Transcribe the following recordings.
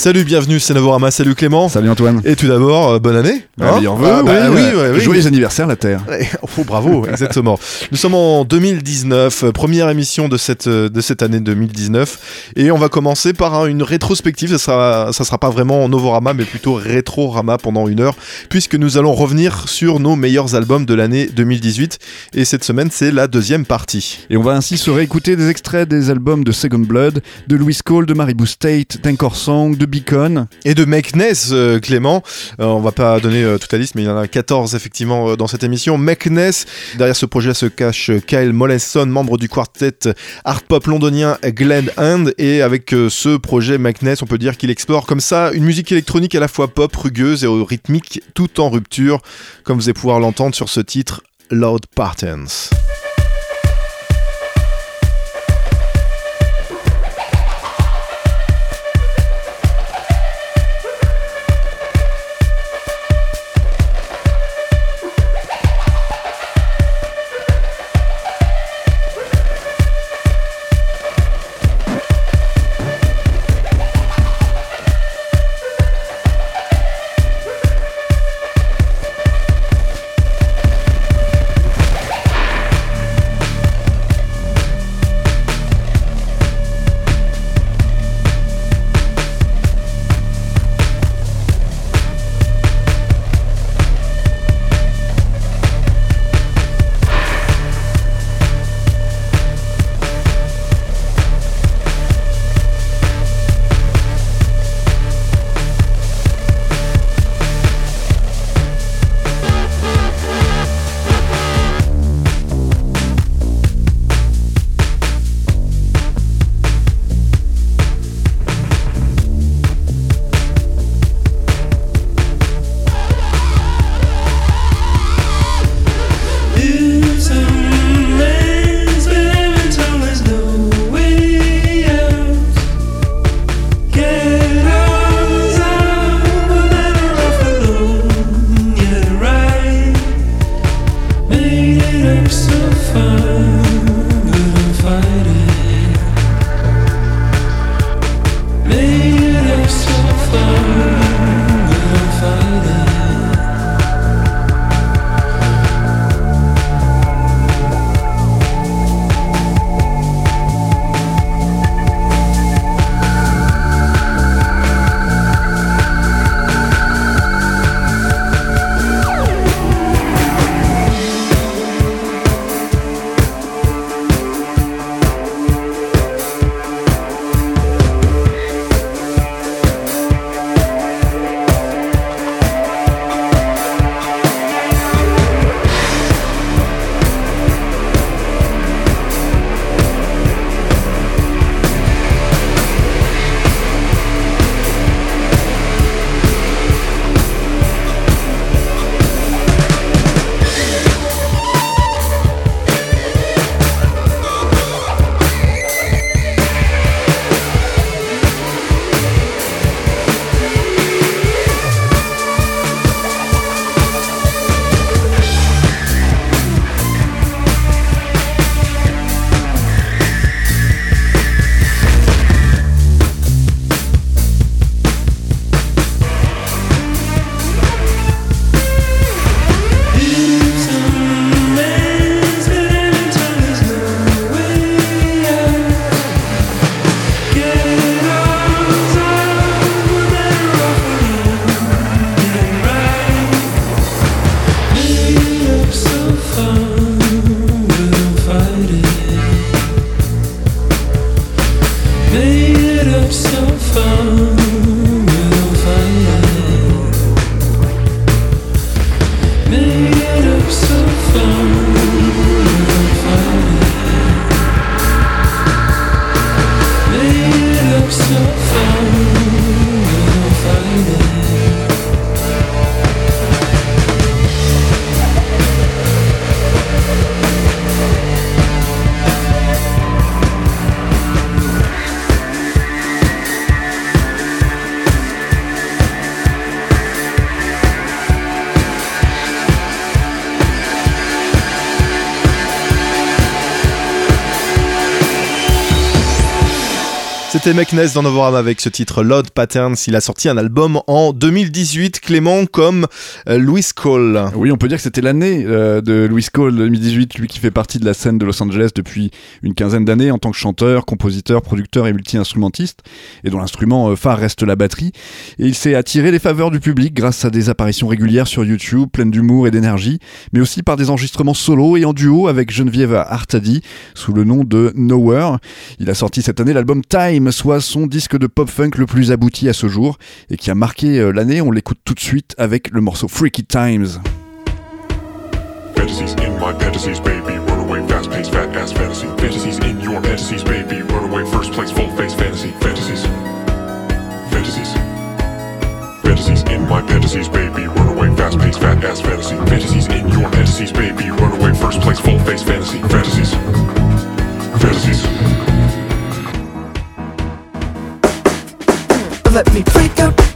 Salut, bienvenue, c'est Navorama, salut Clément. Salut Antoine. Et tout d'abord, euh, bonne année. Hein meilleur vœu, ah, bah, oui, oui, oui, Joyeux anniversaire la Terre. Oh, bravo, exactement. Nous sommes en 2019, euh, première émission de cette, euh, de cette année 2019. Et on va commencer par une rétrospective. Ça sera, ça sera pas vraiment Novorama, mais plutôt Rétrorama pendant une heure, puisque nous allons revenir sur nos meilleurs albums de l'année 2018. Et cette semaine, c'est la deuxième partie. Et on va ainsi se réécouter des extraits des albums de Second Blood, de Louis Cole, de Maribou State, Song, de Beacon. Et de Mekness, euh, Clément. Euh, on va pas donner euh, toute la liste, mais il y en a 14 effectivement dans cette émission. Mekness, derrière ce projet se cache Kyle Mollison, membre du quartet art pop londonien Glen Hand. Et avec ce projet Mekness, on peut dire qu'il explore comme ça une musique électronique à la fois pop, rugueuse et rythmique, tout en rupture, comme vous allez pouvoir l'entendre sur ce titre Loud Patterns. C'était Meknes dans Novorama avec ce titre Loud Patterns. Il a sorti un album en 2018, Clément, comme euh, Louis Cole. Oui, on peut dire que c'était l'année euh, de Louis Cole 2018, lui qui fait partie de la scène de Los Angeles depuis une quinzaine d'années en tant que chanteur, compositeur, producteur et multi-instrumentiste, et dont l'instrument euh, phare reste la batterie. Et il s'est attiré les faveurs du public grâce à des apparitions régulières sur YouTube, pleines d'humour et d'énergie, mais aussi par des enregistrements solo et en duo avec Geneviève Artadi sous le nom de Nowhere. Il a sorti cette année l'album Time soit son disque de pop-funk le plus abouti à ce jour et qui a marqué euh, l'année. On l'écoute tout de suite avec le morceau Freaky Times. Fantasies in my fantasies, baby. Run away, fast paced, fat ass fantasy. Fantasies in your fantasies, baby. Run away, first place, full face fantasy. Fantasies. Fantasies. Fantasies in my fantasies, baby. Run away, fast paced, fat ass fantasy. Fantasies in your fantasies, baby. Run away, first place, full face fantasy. Fantasies. Fantasies. Let me freak out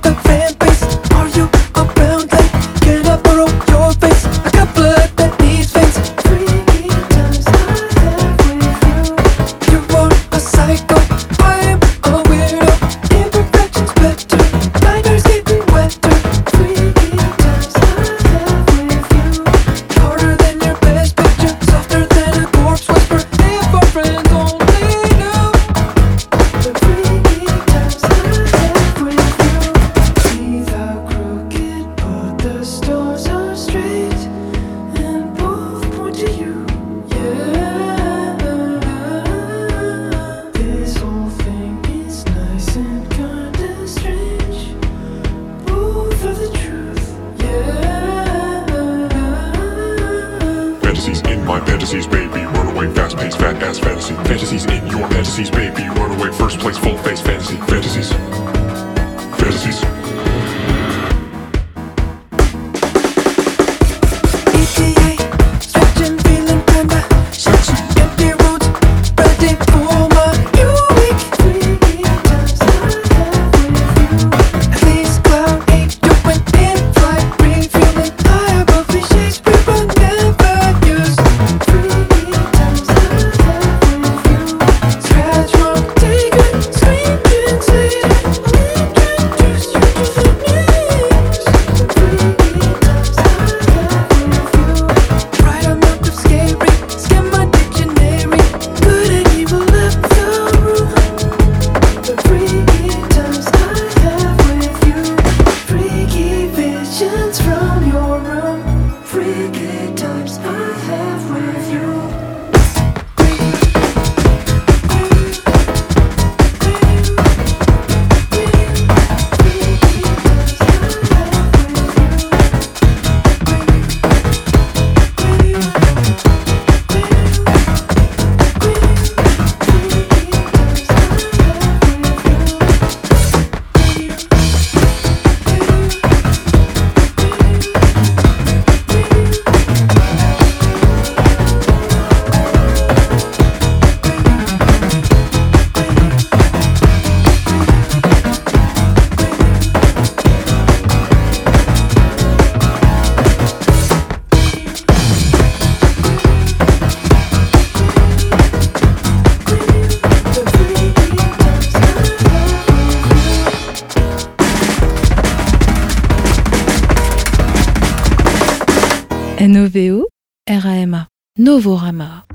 Novorama.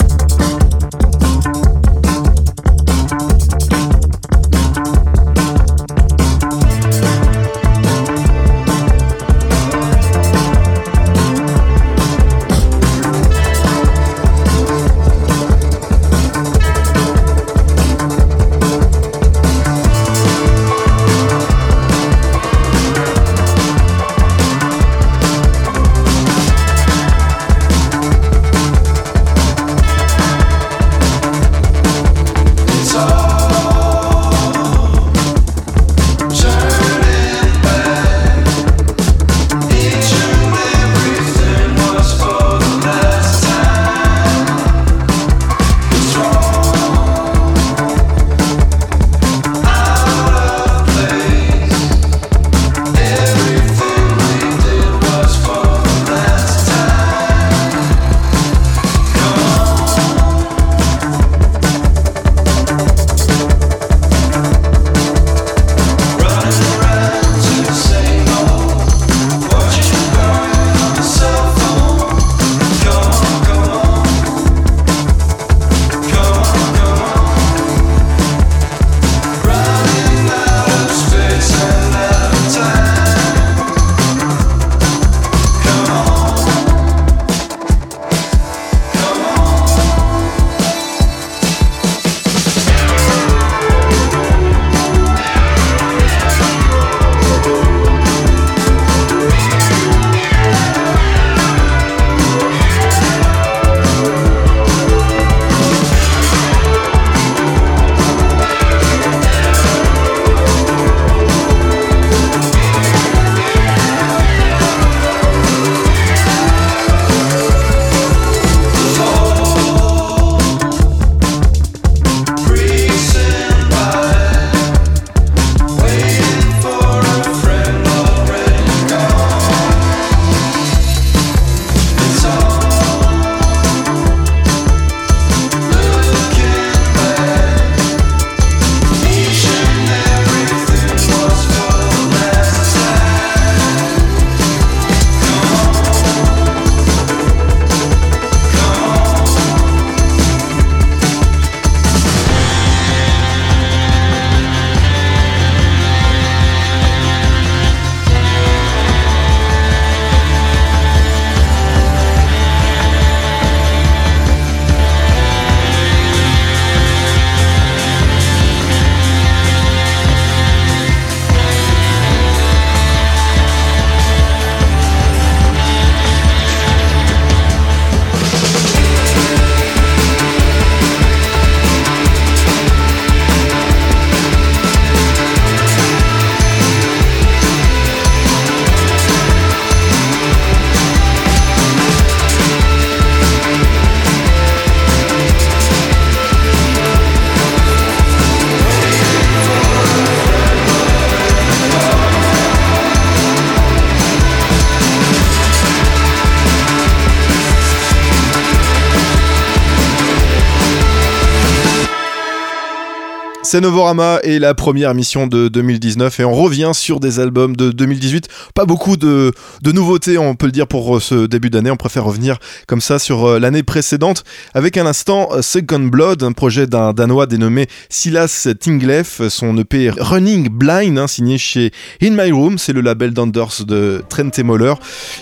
C'est Novorama et la première émission de 2019 et on revient sur des albums de 2018. Pas beaucoup de, nouveautés, on peut le dire pour euh, ce début d'année. On préfère revenir comme ça sur euh, l'année précédente avec un instant euh, Second Blood, un projet d'un Danois dénommé Silas Tinglef, son EP Running Blind, hein, signé chez In My Room, c'est le label d'Anders de Trent et Moller.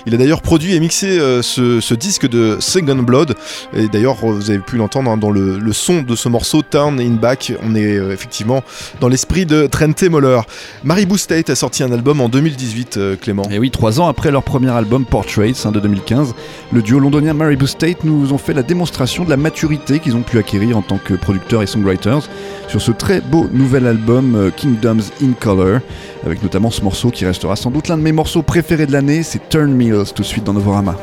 Il a d'ailleurs produit et mixé ce, disque de Second Blood et d'ailleurs vous avez pu l'entendre hein, dans le, son de ce morceau Turn in Back. On est effectivement dans l'esprit de Trent Moller. Maribou State a sorti un album en 2018, euh, Clément. Et oui, trois ans après leur premier album Portraits hein, de 2015, le duo londonien Maribou State nous ont fait la démonstration de la maturité qu'ils ont pu acquérir en tant que producteurs et songwriters sur ce très beau nouvel album euh, Kingdoms in Color, avec notamment ce morceau qui restera sans doute l'un de mes morceaux préférés de l'année, c'est Turn Mills tout de suite dans Novorama.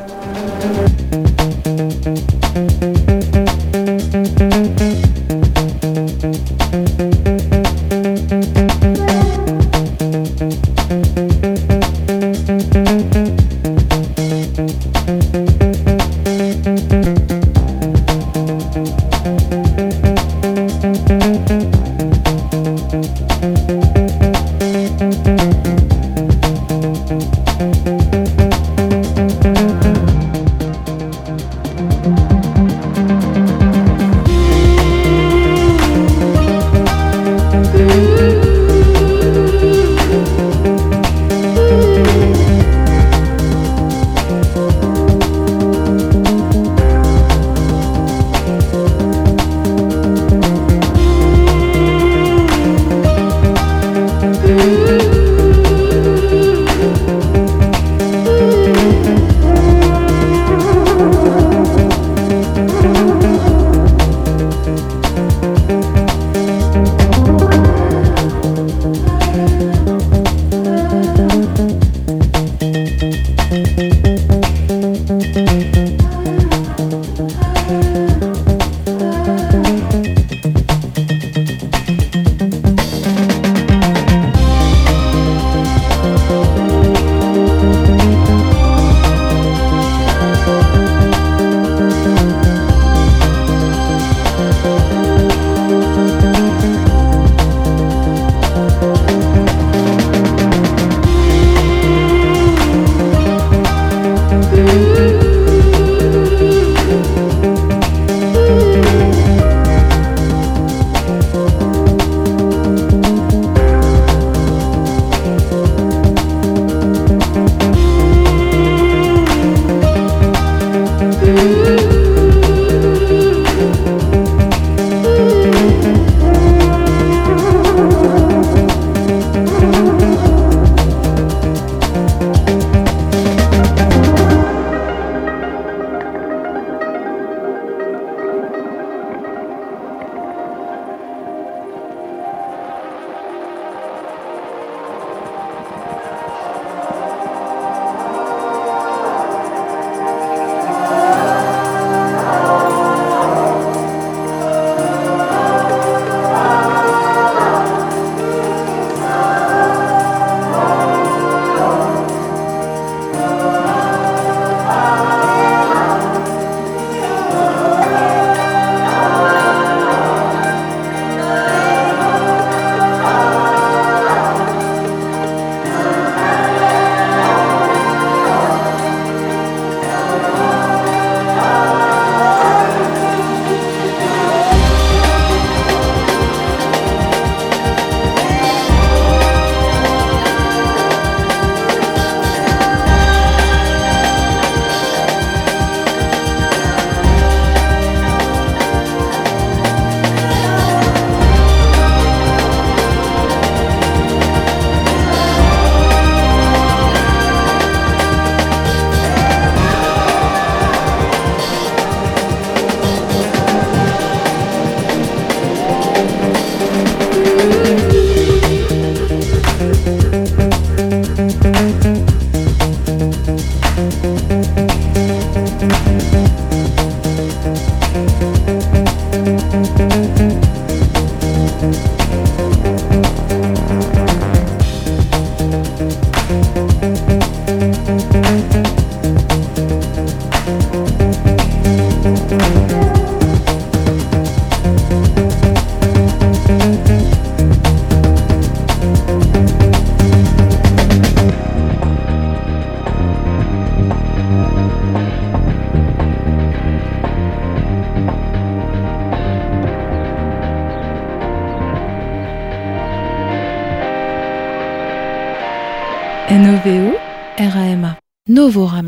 R-A-M-A. Novorama.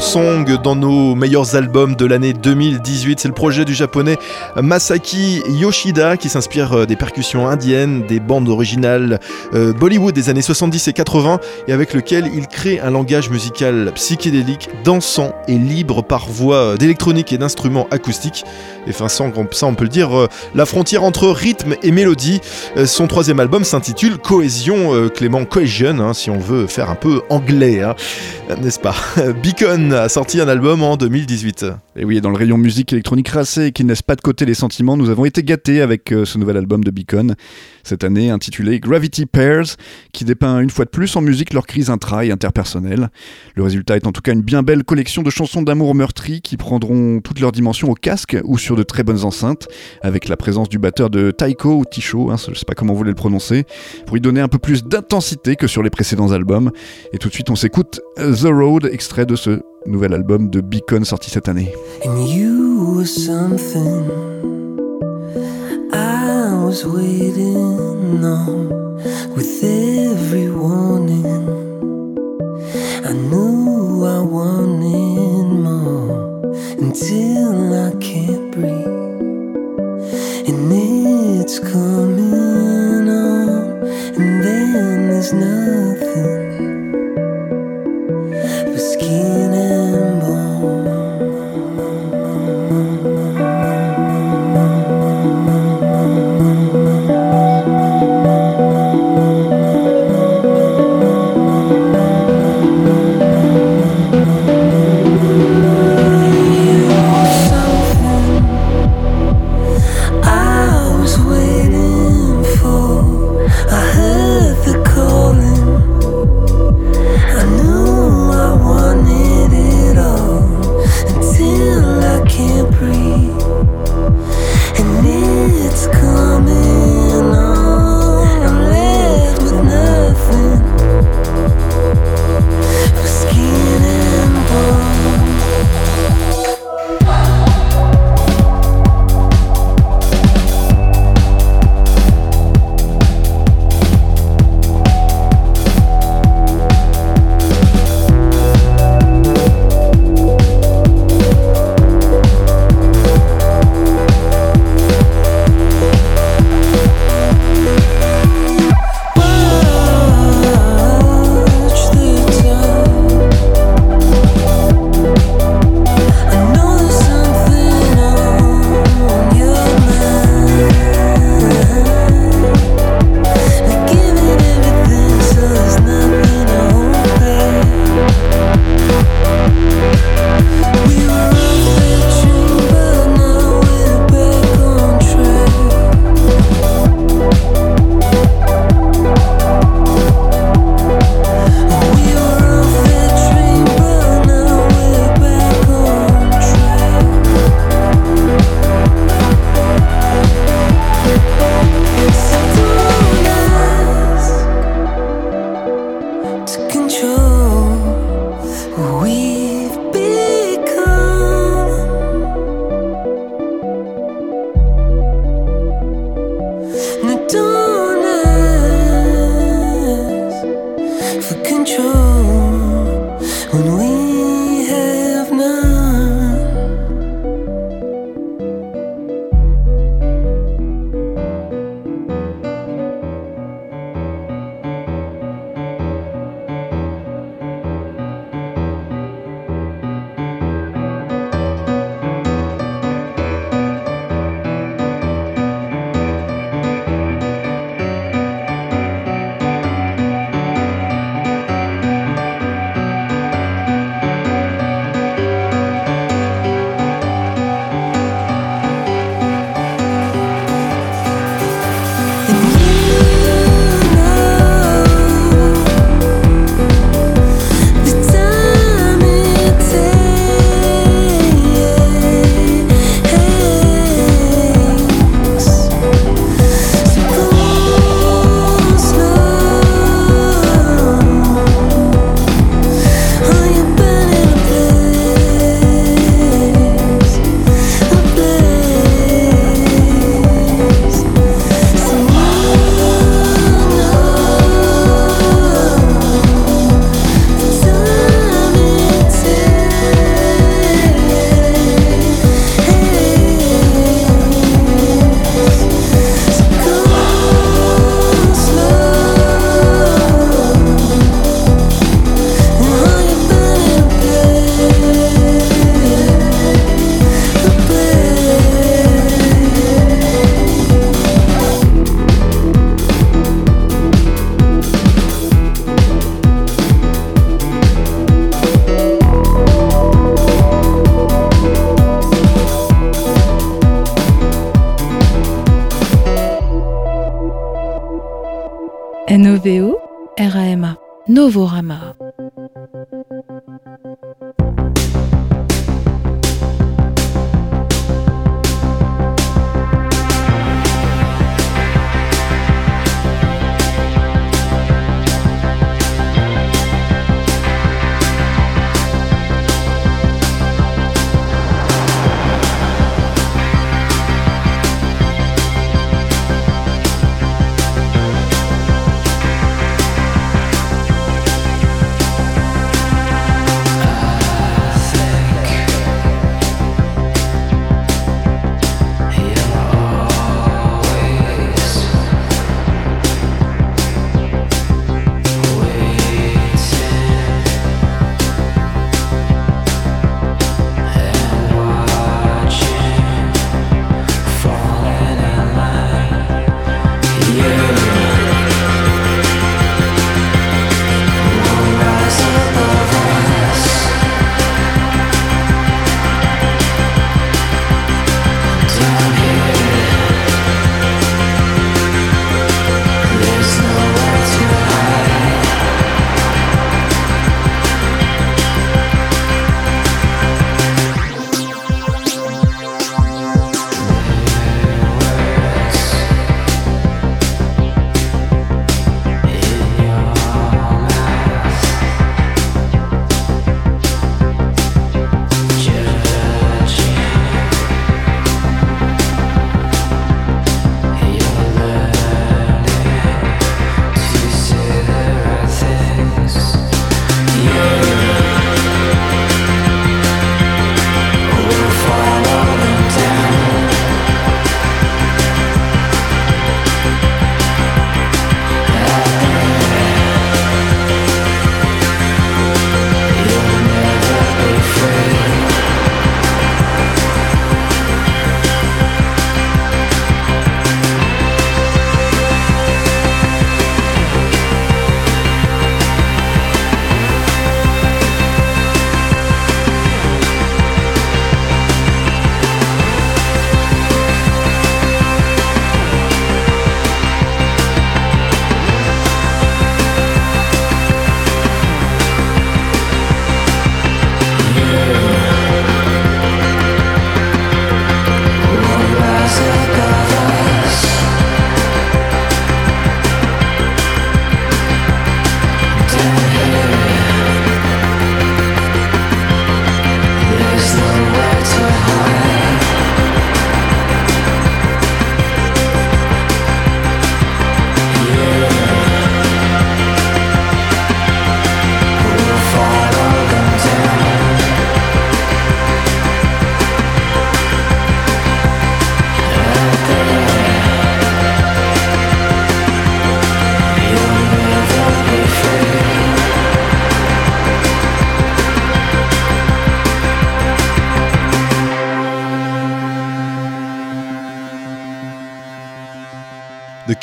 Song dans nos meilleurs albums de l'année 2018. C'est le projet du japonais Masaki Yoshida qui s'inspire euh, des percussions indiennes, des bandes originales euh, Bollywood des années 70 et 80 et avec lequel il crée un langage musical psychédélique, dansant et libre par voie d'électronique et d'instruments acoustiques. Et enfin, ça, on- peut le dire, euh, la frontière entre rythme et mélodie. Euh, Son troisième album s'intitule Cohésion, euh, Clément Cohesion, hein, si on veut faire un peu anglais, hein, n'est-ce pas? Beacon a sorti un album en 2018. Et oui, dans le rayon musique électronique racée et qui ne laisse pas de côté les sentiments, nous avons été gâtés avec ce nouvel album de Beacon, cette année intitulé Gravity Pairs, qui dépeint une fois de plus en musique leur crise intra et interpersonnelle. Le résultat est en tout cas une bien belle collection de chansons d'amour meurtries qui prendront toutes leurs dimensions au casque ou sur de très bonnes enceintes, avec la présence du batteur de Taiko ou Ticho, hein, je sais pas comment vous voulez le prononcer, pour y donner un peu plus d'intensité que sur les précédents albums. Et tout de suite, on s'écoute The Road, extrait de ce nouvel album de Beacon sorti cette année. Was waiting on with every warning. I knew I wanted more until I can't breathe. And it's coming on, and then there's nothing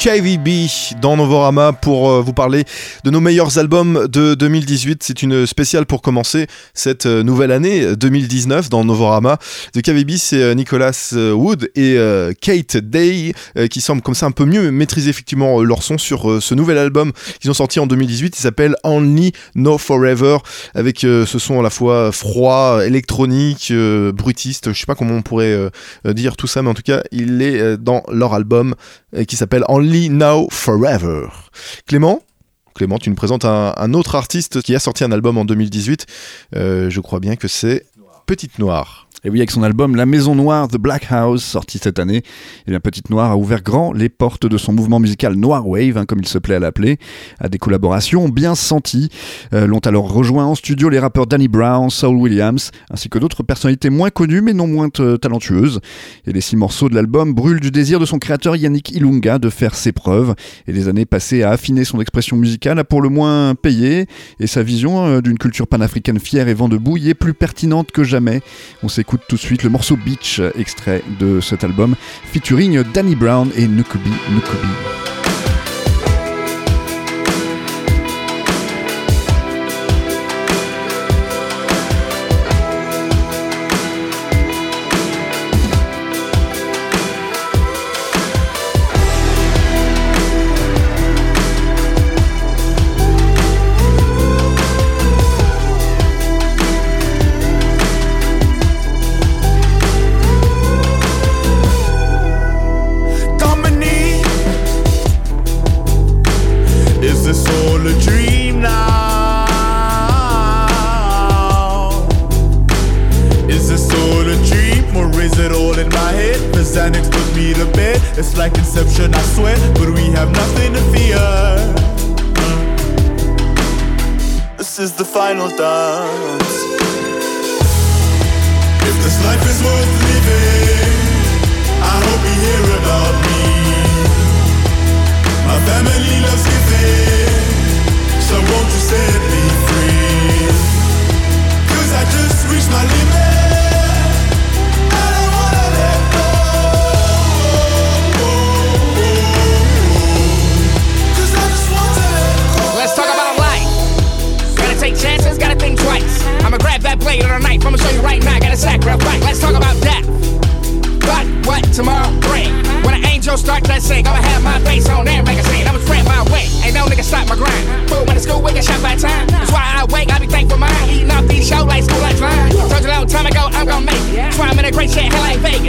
KVB dans Novorama pour euh, vous parler de nos meilleurs albums de 2018. C'est une spéciale pour commencer cette euh, nouvelle année 2019 dans Novorama. De KVB, c'est euh, Nicolas euh, Wood et euh, Kate Day euh, qui semblent comme ça un peu mieux maîtriser effectivement euh, leur son sur euh, ce nouvel album qu'ils ont sorti en 2018. Il s'appelle Only No Forever avec euh, ce son à la fois froid, électronique, euh, brutiste. Je sais pas comment on pourrait euh, euh, dire tout ça, mais en tout cas, il est euh, dans leur album euh, qui s'appelle Only Now Forever. Clément? Clément, tu nous présentes un, un autre artiste qui a sorti un album en 2018. Euh, je crois bien que c'est Petite Noire. Et oui, avec son album La Maison Noire, The Black House, sorti cette année, eh bien, Petite Noire a ouvert grand les portes de son mouvement musical Noir Wave, hein, comme il se plaît à l'appeler, à des collaborations bien senties. Euh, L'ont alors rejoint en studio les rappeurs Danny Brown, Saul Williams, ainsi que d'autres personnalités moins connues mais non moins t- talentueuses. Et les six morceaux de l'album brûlent du désir de son créateur Yannick Ilunga de faire ses preuves. Et les années passées à affiner son expression musicale a pour le moins payé, et sa vision euh, d'une culture panafricaine fière et vent debout y est plus pertinente que jamais. On s'écoute tout de suite le morceau Beach, extrait de cet album, featuring Danny Brown et Nukubi Nukubi.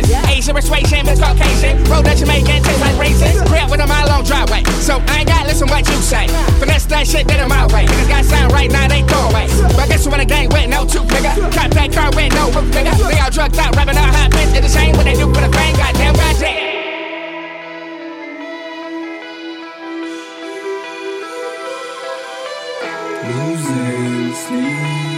Vegas. Yeah. Asian persuasion, but Caucasian. Road that Jamaican taste like racist. Grab with a mile long driveway. So I ain't gotta listen what you say. Finesse that shit, that in my way. Niggas got sound right now, they go away. But guess who in a gang with no two nigga? Cop that car with no roof, nigga. They all drugged out, rapping out hot pants. It's a shame what they do for the fame. Goddamn, goddamn. Losing sleep.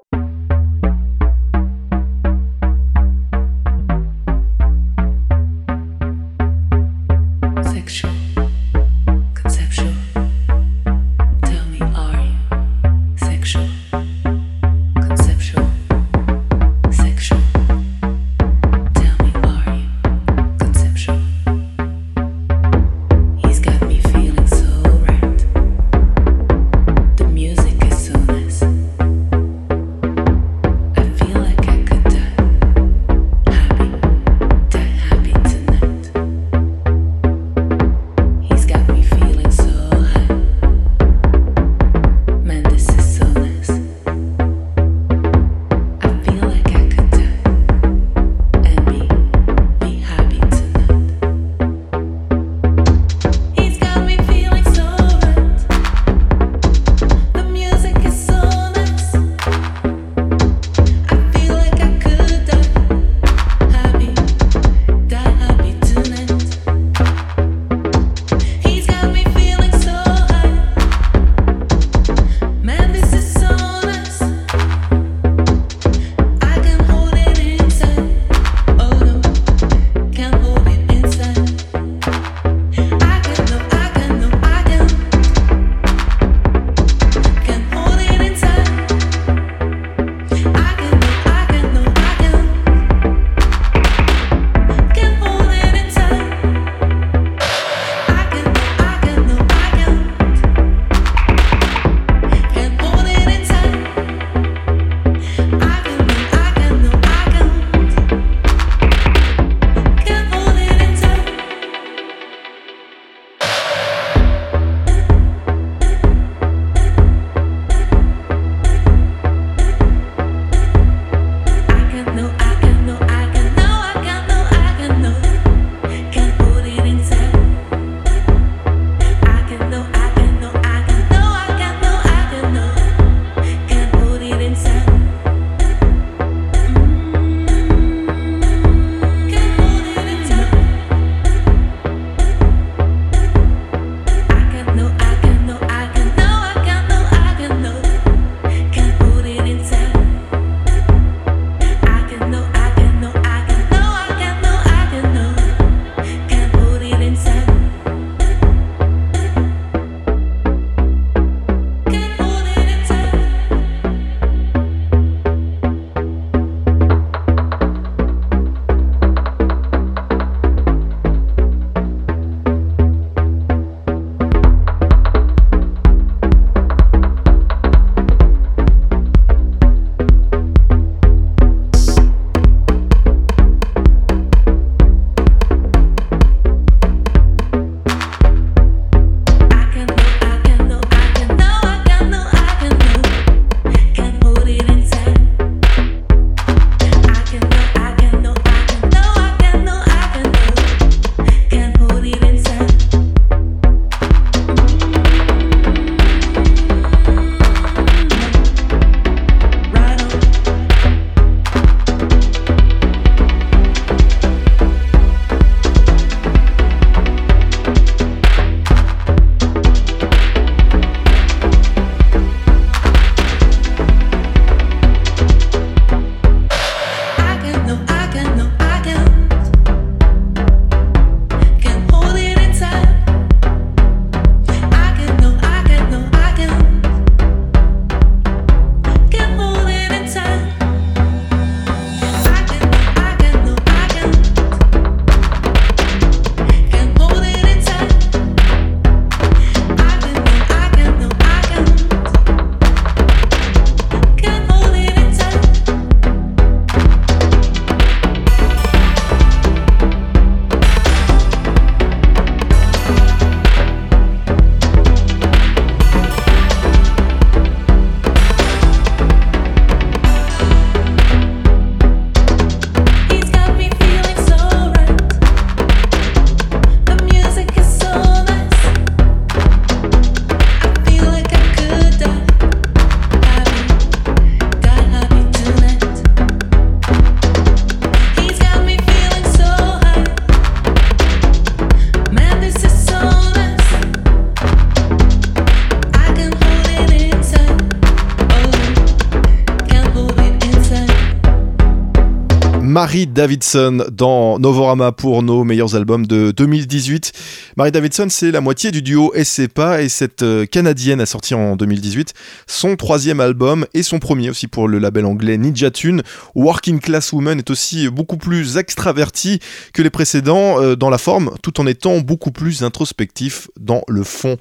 Davidson dans Novorama pour nos meilleurs albums de 2018. Marie Davidson, c'est la moitié du duo SCPA et cette euh, Canadienne a sorti en 2018 son troisième album et son premier aussi pour le label anglais Ninja Tune. Working Class Woman est aussi beaucoup plus extraverti que les précédents euh, dans la forme tout en étant beaucoup plus introspectif dans le fond.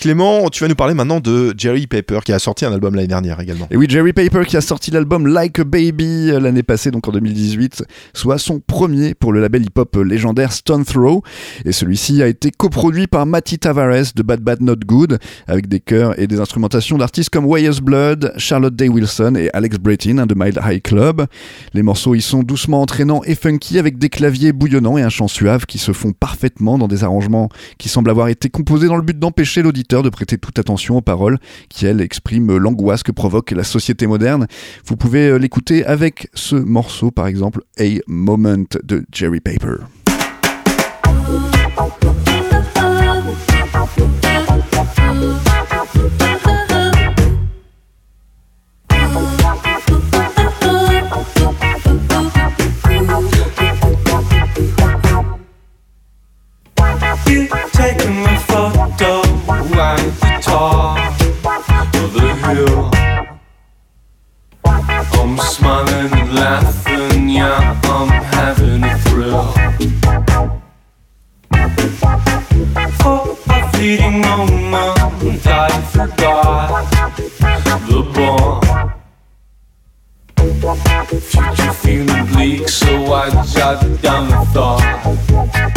Clément, tu vas nous parler maintenant de Jerry Paper qui a sorti un album l'année dernière également. Et oui, Jerry Paper qui a sorti l'album Like a Baby euh, l'année passée, donc en 2018, soit son premier pour le label hip-hop légendaire Stone Throw. Et celui-ci a été coproduit par Matty Tavares de Bad Bad Not Good, avec des chœurs et des instrumentations d'artistes comme Weyes Blood, Charlotte Day Wilson et Alex Bretin de Mild High Club. Les morceaux y sont doucement entraînants et funky avec des claviers bouillonnants et un chant suave qui se font parfaitement dans des arrangements qui semblent avoir été composés dans le but d'empêcher l'auditeur de prêter toute attention aux paroles qui, elles, expriment l'angoisse que provoque la société moderne. Vous pouvez euh, l'écouter avec ce morceau, par exemple, A Moment de Jerry Paper. Laughing, yeah, I'm having a thrill. I'm having a thrill. For a fleeting moment, I forgot the bomb. Future feeling bleak, so I jot down a thought.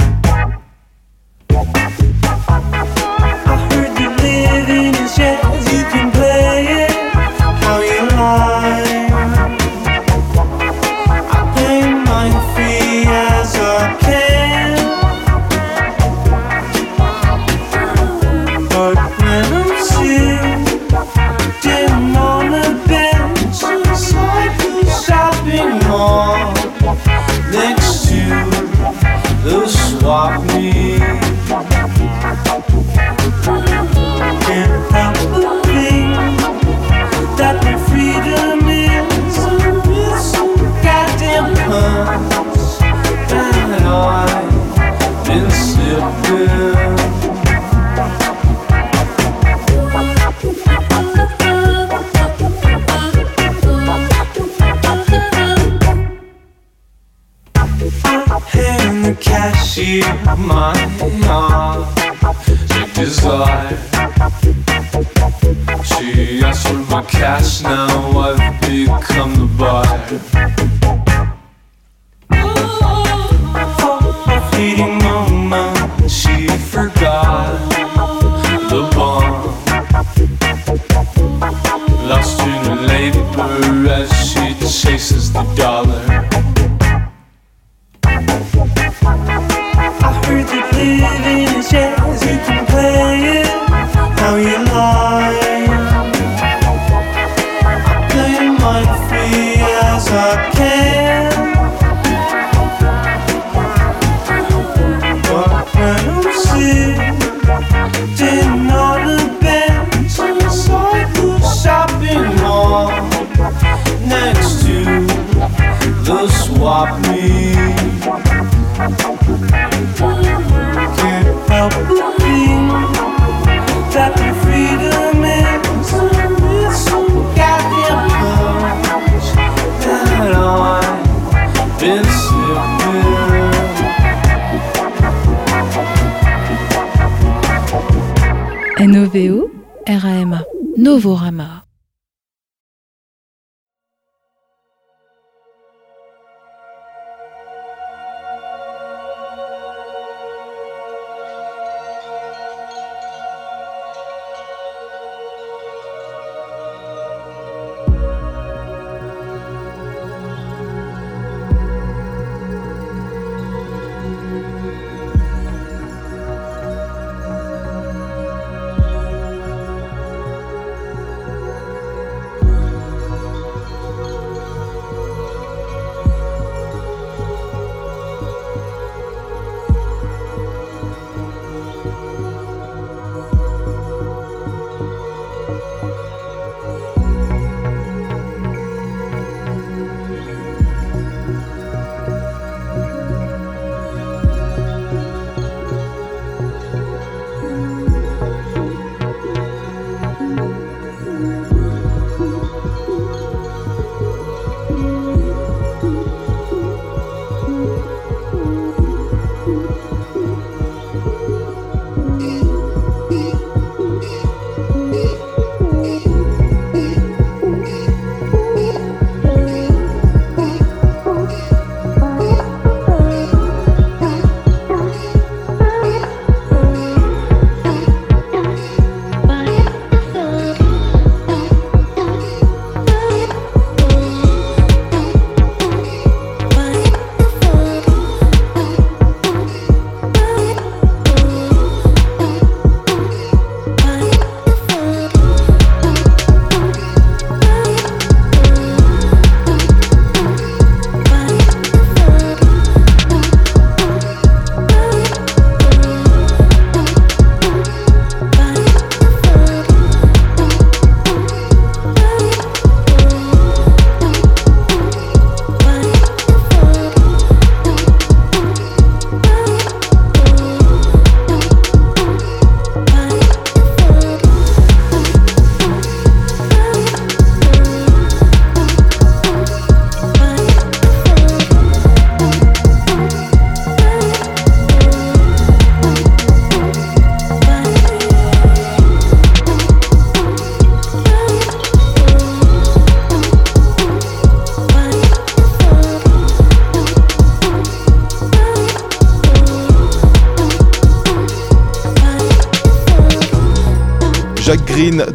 Novorama.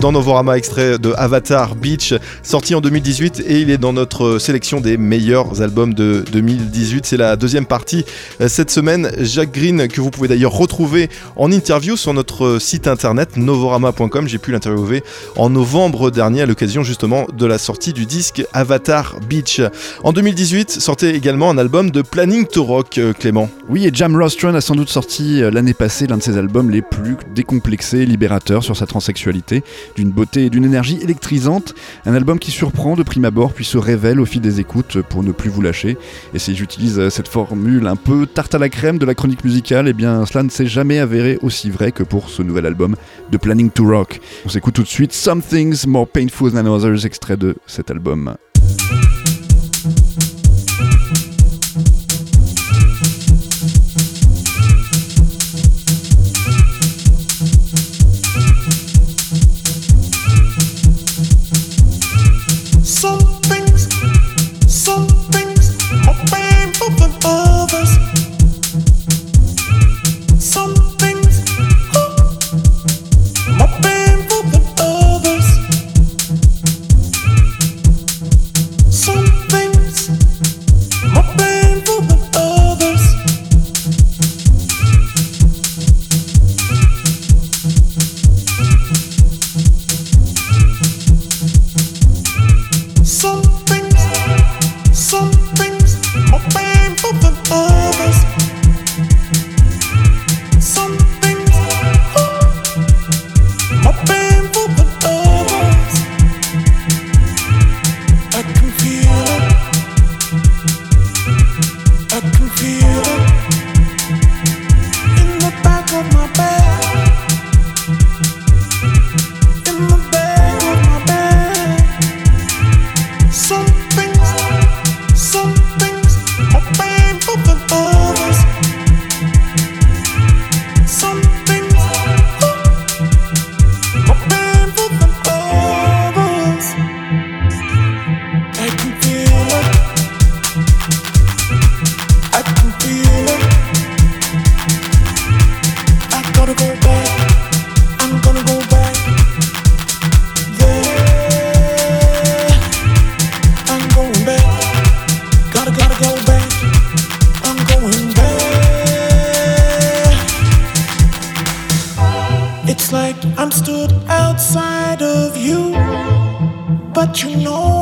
Dans Novorama, extrait de Avatar Beach, sorti en 2018 et il est dans notre sélection des meilleurs albums de 2018. C'est la deuxième partie euh, cette semaine. Jacques Green, que vous pouvez d'ailleurs retrouver en interview sur notre site internet novorama.com. J'ai pu l'interviewer en novembre dernier à l'occasion justement de la sortie du disque Avatar Beach. En 2018 sortait également un album de Planning to Rock, euh, Clément. Oui, et Jam Rostron a sans doute sorti euh, l'année passée l'un de ses albums les plus décomplexés libérateurs sur sa transsexualité, d'une beauté et d'une énergie électrisante. Un album qui surprend de prime abord puis se révèle au fil des écoutes pour ne plus vous lâcher. Et si j'utilise euh, cette formule un peu tarte à la crème de la chronique musicale, eh bien cela ne s'est jamais avéré aussi vrai que pour ce nouvel album de Planning to Rock. On s'écoute tout de suite Some Things More Painful Than Others, extrait de cet album. You know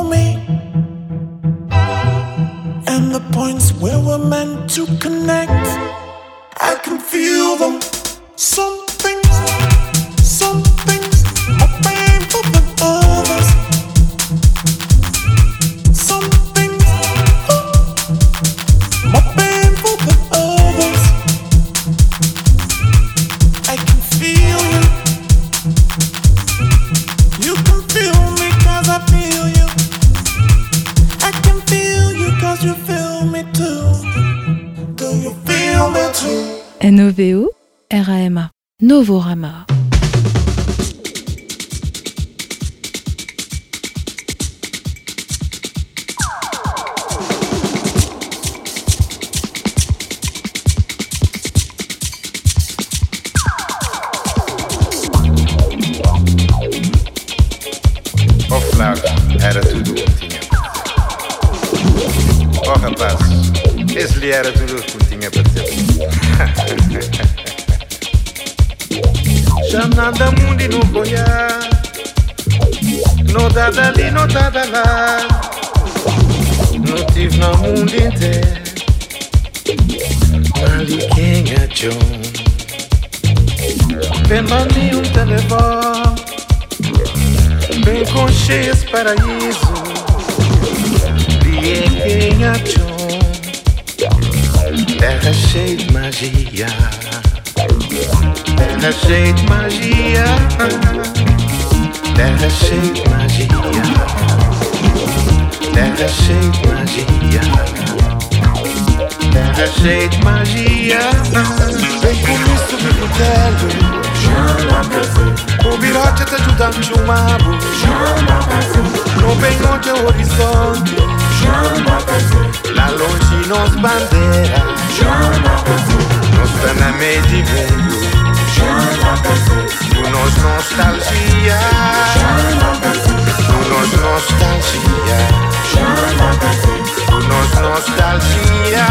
Novorama. Já nada mundo no boiá. Não dá dali, não da lá. Não tive no mundo inteiro. Ali quem é John? Bem um telefone. Bem com cheias paraíso Bien quem achou Terra cheia de magia Terra cheia de magia. Terra cheia de magia. Terra cheia de magia. Terra cheia de magia. Vem comigo subir pro telho o virote te ajuda a chumabo. No vengo de horizonte. Lá longe nos bandeira. Nos tá na meio de mundo Nos nostalgia. Nos nostalgia. Nos nostalgia.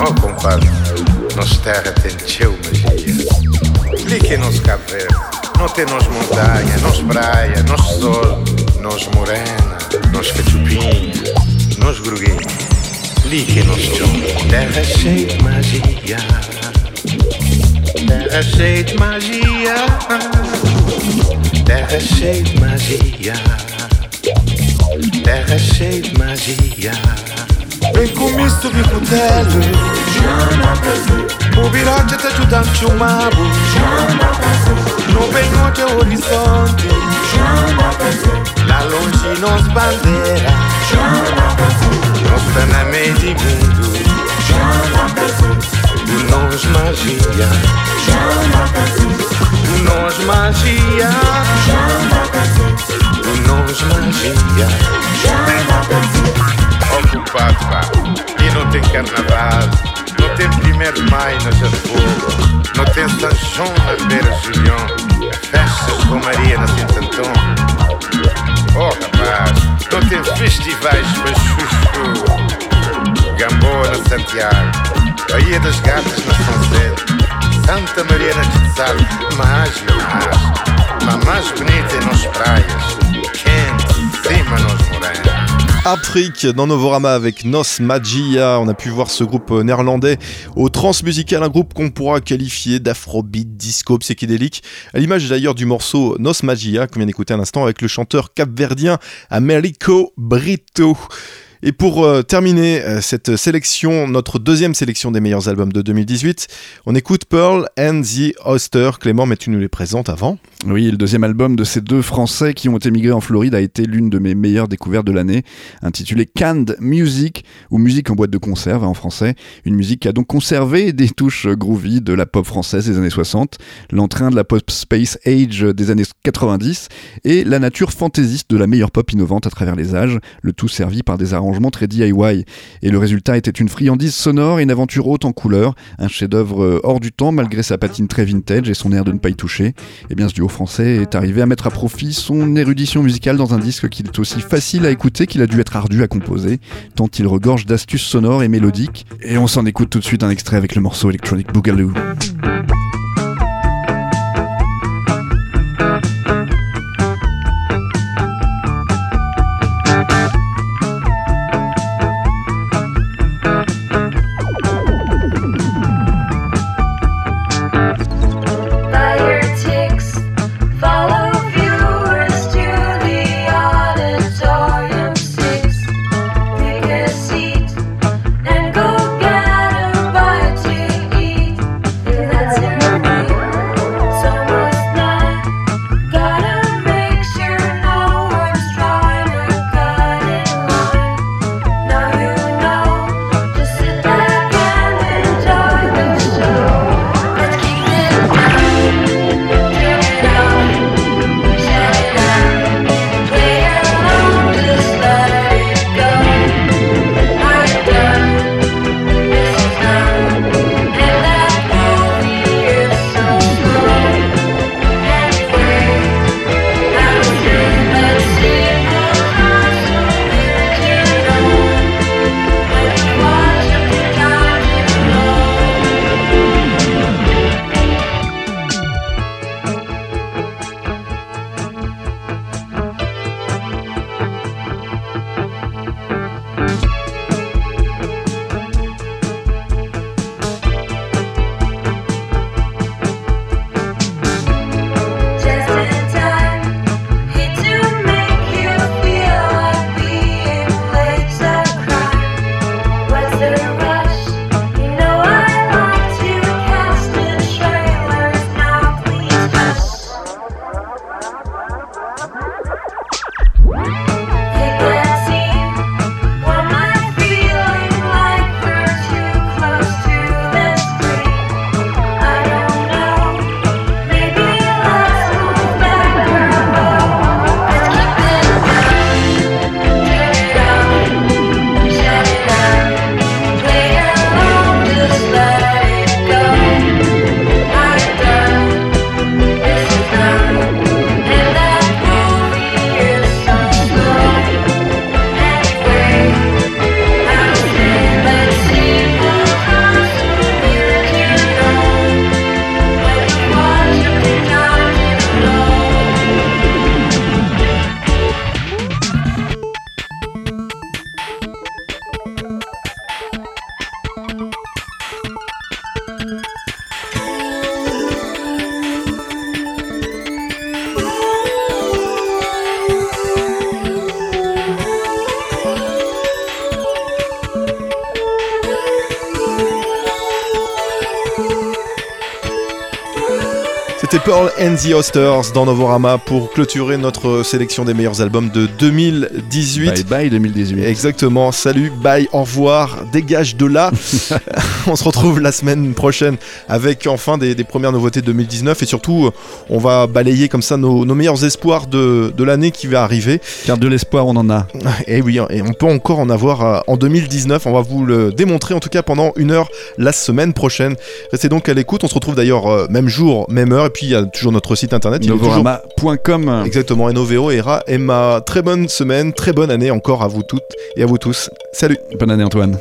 Oh, compadre, nos terra tem teu. Clique nos Cabo Verde, não tem nos montanha, nos praia, nos sol, nos morena, nos cachupinha, nos gruguinha. Clique nos chão, terra cheia de magia. Terra cheia de magia. Terra cheia de magia. Terra cheia de magia. E cum istu vi putere Mobilate te tu dan ciumabu Nu venote orizzonti La longinos bandeira Nossa na meio de mundo Do nós magia Do nós magia. Do nós magia. Do nós magia ocupado, pá. E não tem carnaval, não tem primeiro de maio Jafogo, não tem São João na Beira Julião, festas com Maria na Santo Antão. Oh rapaz, não tem festivais para chuchu, Gamboa na Santiago, Baía das Gatas na São Zé, Santa Maria na Quetzal, mas, mas, mas mais bonita é nas praias, quente, cima nos morenos. Afrique dans Novorama avec Nos Magia. On a pu voir ce groupe euh, néerlandais au transmusical, un groupe qu'on pourra qualifier d'afrobeat, disco, psychédélique, à l'image d'ailleurs du morceau Nos Magia qu'on vient d'écouter à l'instant avec le chanteur capverdien Americo Brito. Et pour euh, terminer euh, cette sélection, notre deuxième sélection des meilleurs albums de 2018, on écoute Pearl and the Oyster. Clément, mais tu nous les présentes avant Oui, le deuxième album de ces deux Français qui ont émigré en Floride a été l'une de mes meilleures découvertes de l'année, intitulée Canned Music, ou musique en boîte de conserve en français. Une musique qui a donc conservé des touches groovy de la pop française des années 60, l'entrain de la pop space age des années 90 et la nature fantaisiste de la meilleure pop innovante à travers les âges, le tout servi par des arrangements très DIY. Et le résultat était une friandise sonore et une aventure haute en couleurs, un chef-d'œuvre euh, hors du temps malgré sa patine très vintage et son air de ne pas y toucher. Et bien ce duo français est arrivé à mettre à profit son érudition musicale dans un disque qui est aussi facile à écouter qu'il a dû être ardu à composer, tant il regorge d'astuces sonores et mélodiques. Et on s'en écoute tout de suite un extrait avec le morceau Electronic Boogaloo. And the Osters dans Novorama pour clôturer notre sélection des meilleurs albums de 2018. Bye bye 2018. Exactement, salut, bye, au revoir, dégage de là. on se retrouve la semaine prochaine avec enfin des, des premières nouveautés de 2019 et surtout euh, on va balayer comme ça nos, nos meilleurs espoirs de, de l'année qui va arriver. Car de l'espoir, on en a. Et oui, et on peut encore en avoir euh, en 2019, on va vous le démontrer en tout cas pendant une heure la semaine prochaine. Restez donc à l'écoute, on se retrouve d'ailleurs euh, même jour, même heure et puis il y a toujours notre site internet. toujours- Novorama.com. Exactement, et Era. Et ma très bonne semaine, très bonne année encore à vous toutes et à vous tous. Salut Bonne année Antoine.